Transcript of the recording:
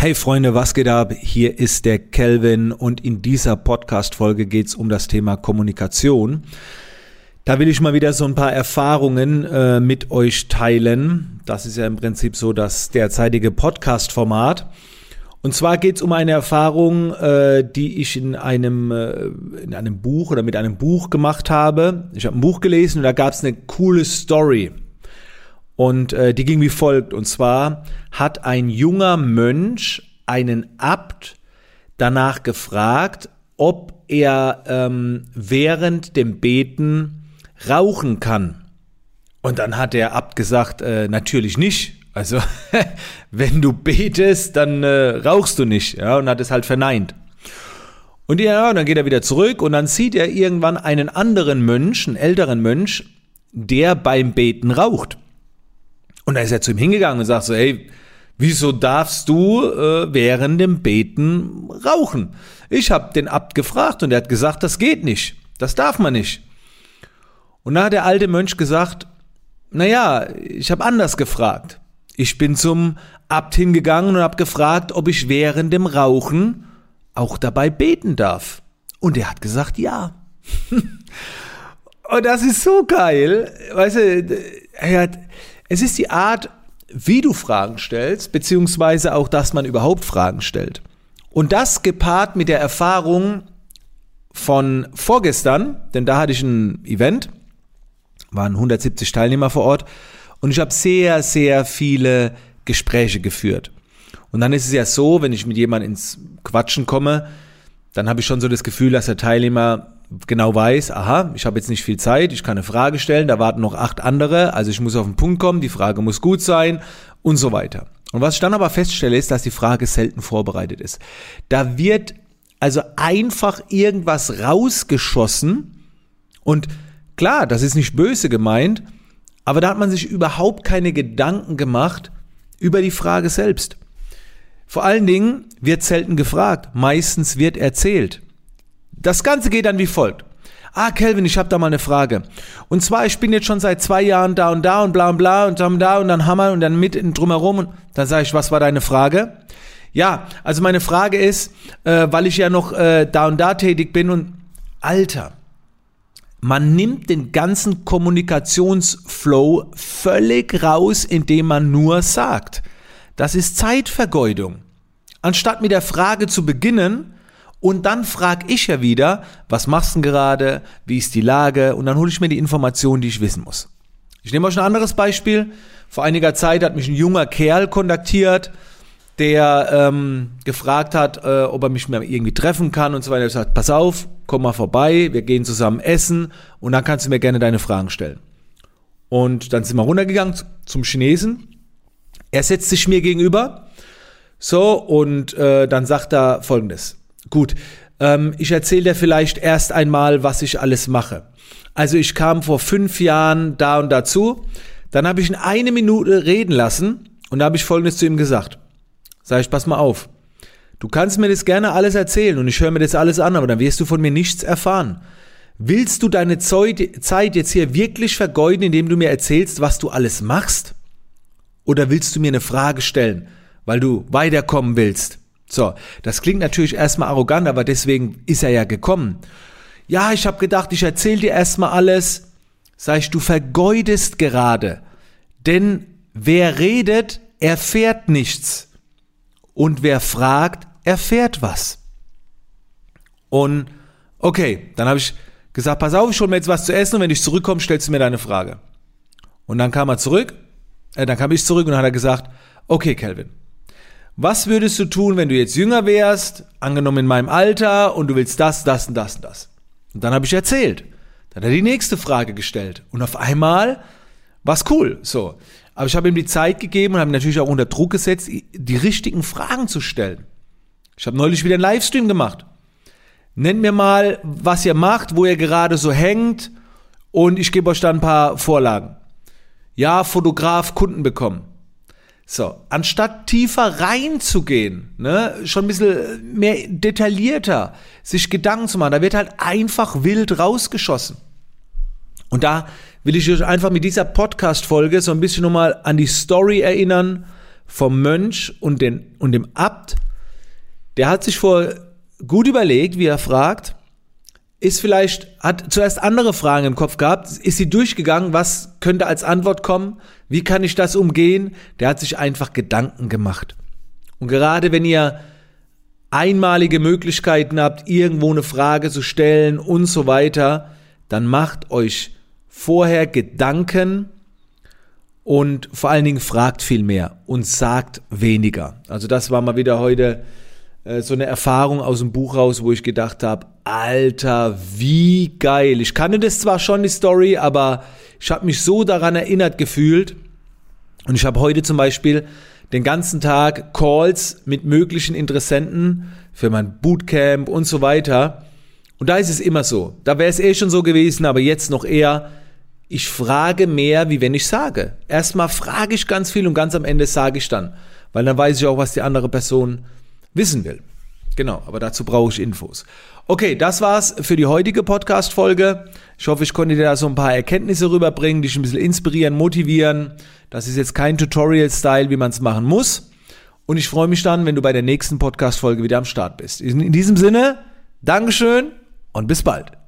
Hey Freunde, was geht ab? Hier ist der Kelvin und in dieser Podcast-Folge geht es um das Thema Kommunikation. Da will ich mal wieder so ein paar Erfahrungen äh, mit euch teilen. Das ist ja im Prinzip so das derzeitige Podcast-Format. Und zwar geht es um eine Erfahrung, äh, die ich in einem, äh, in einem Buch oder mit einem Buch gemacht habe. Ich habe ein Buch gelesen und da gab es eine coole Story. Und äh, die ging wie folgt. Und zwar hat ein junger Mönch einen Abt danach gefragt, ob er ähm, während dem Beten rauchen kann. Und dann hat der Abt gesagt, äh, natürlich nicht. Also, wenn du betest, dann äh, rauchst du nicht. Ja, und hat es halt verneint. Und ja, dann geht er wieder zurück und dann sieht er irgendwann einen anderen Mönch, einen älteren Mönch, der beim Beten raucht. Und da ist er zu ihm hingegangen und sagt so, hey, wieso darfst du äh, während dem Beten rauchen? Ich habe den Abt gefragt und er hat gesagt, das geht nicht. Das darf man nicht. Und da hat der alte Mönch gesagt, naja, ich habe anders gefragt. Ich bin zum Abt hingegangen und habe gefragt, ob ich während dem Rauchen auch dabei beten darf. Und er hat gesagt, ja. und das ist so geil. Weißt du, er hat, es ist die Art, wie du Fragen stellst, beziehungsweise auch, dass man überhaupt Fragen stellt. Und das gepaart mit der Erfahrung von vorgestern, denn da hatte ich ein Event, waren 170 Teilnehmer vor Ort und ich habe sehr, sehr viele Gespräche geführt. Und dann ist es ja so, wenn ich mit jemandem ins Quatschen komme, dann habe ich schon so das Gefühl, dass der Teilnehmer genau weiß, aha, ich habe jetzt nicht viel Zeit, ich kann eine Frage stellen, da warten noch acht andere, also ich muss auf den Punkt kommen, die Frage muss gut sein und so weiter. Und was ich dann aber feststelle, ist, dass die Frage selten vorbereitet ist. Da wird also einfach irgendwas rausgeschossen und klar, das ist nicht böse gemeint, aber da hat man sich überhaupt keine Gedanken gemacht über die Frage selbst. Vor allen Dingen wird selten gefragt, meistens wird erzählt. Das Ganze geht dann wie folgt. Ah, Kelvin, ich habe da mal eine Frage. Und zwar, ich bin jetzt schon seit zwei Jahren da und da und bla und bla und dann da und dann Hammer und dann mit drumherum. Und dann sage ich, was war deine Frage? Ja, also meine Frage ist, äh, weil ich ja noch äh, da und da tätig bin und Alter, man nimmt den ganzen Kommunikationsflow völlig raus, indem man nur sagt. Das ist Zeitvergeudung. Anstatt mit der Frage zu beginnen, und dann frage ich ja wieder, was machst du denn gerade? Wie ist die Lage? Und dann hole ich mir die Informationen, die ich wissen muss. Ich nehme euch ein anderes Beispiel. Vor einiger Zeit hat mich ein junger Kerl kontaktiert, der ähm, gefragt hat, äh, ob er mich mal irgendwie treffen kann und so weiter. Ich gesagt, pass auf, komm mal vorbei, wir gehen zusammen essen und dann kannst du mir gerne deine Fragen stellen. Und dann sind wir runtergegangen zum Chinesen. Er setzt sich mir gegenüber. So, und äh, dann sagt er folgendes. Gut, ähm, ich erzähle dir vielleicht erst einmal, was ich alles mache. Also ich kam vor fünf Jahren da und dazu, dann habe ich ihn eine Minute reden lassen und da habe ich Folgendes zu ihm gesagt. Sag ich, pass mal auf, du kannst mir das gerne alles erzählen und ich höre mir das alles an, aber dann wirst du von mir nichts erfahren. Willst du deine Zeit jetzt hier wirklich vergeuden, indem du mir erzählst, was du alles machst? Oder willst du mir eine Frage stellen, weil du weiterkommen willst? So, das klingt natürlich erstmal arrogant, aber deswegen ist er ja gekommen. Ja, ich habe gedacht, ich erzähle dir erstmal alles. Sag ich, du vergeudest gerade. Denn wer redet, erfährt nichts. Und wer fragt, erfährt was. Und okay, dann habe ich gesagt, pass auf, ich hol mir jetzt was zu essen und wenn ich zurückkomme, stellst du mir deine Frage. Und dann kam er zurück, äh, dann kam ich zurück und hat er gesagt, okay, Kelvin, was würdest du tun, wenn du jetzt jünger wärst, angenommen in meinem Alter, und du willst das, das und das und das? Und dann habe ich erzählt. Dann hat er die nächste Frage gestellt. Und auf einmal war es cool. So. Aber ich habe ihm die Zeit gegeben und habe ihn natürlich auch unter Druck gesetzt, die richtigen Fragen zu stellen. Ich habe neulich wieder einen Livestream gemacht. Nennt mir mal, was ihr macht, wo ihr gerade so hängt und ich gebe euch dann ein paar Vorlagen. Ja, Fotograf Kunden bekommen. So, anstatt tiefer reinzugehen, ne, schon ein bisschen mehr detaillierter sich Gedanken zu machen, da wird halt einfach wild rausgeschossen. Und da will ich euch einfach mit dieser Podcast-Folge so ein bisschen nochmal an die Story erinnern vom Mönch und, den, und dem Abt, der hat sich vor gut überlegt, wie er fragt, ist vielleicht, hat zuerst andere Fragen im Kopf gehabt, ist sie durchgegangen, was könnte als Antwort kommen, wie kann ich das umgehen, der hat sich einfach Gedanken gemacht. Und gerade wenn ihr einmalige Möglichkeiten habt, irgendwo eine Frage zu stellen und so weiter, dann macht euch vorher Gedanken und vor allen Dingen fragt viel mehr und sagt weniger. Also das war mal wieder heute so eine Erfahrung aus dem Buch raus, wo ich gedacht habe, Alter, wie geil. Ich kannte das zwar schon, die Story, aber ich habe mich so daran erinnert gefühlt. Und ich habe heute zum Beispiel den ganzen Tag Calls mit möglichen Interessenten für mein Bootcamp und so weiter. Und da ist es immer so. Da wäre es eh schon so gewesen, aber jetzt noch eher. Ich frage mehr, wie wenn ich sage. Erstmal frage ich ganz viel und ganz am Ende sage ich dann. Weil dann weiß ich auch, was die andere Person wissen will. Genau, aber dazu brauche ich Infos. Okay, das war's für die heutige Podcast-Folge. Ich hoffe, ich konnte dir da so ein paar Erkenntnisse rüberbringen, dich ein bisschen inspirieren, motivieren. Das ist jetzt kein Tutorial-Style, wie man es machen muss. Und ich freue mich dann, wenn du bei der nächsten Podcast-Folge wieder am Start bist. In diesem Sinne, Dankeschön und bis bald.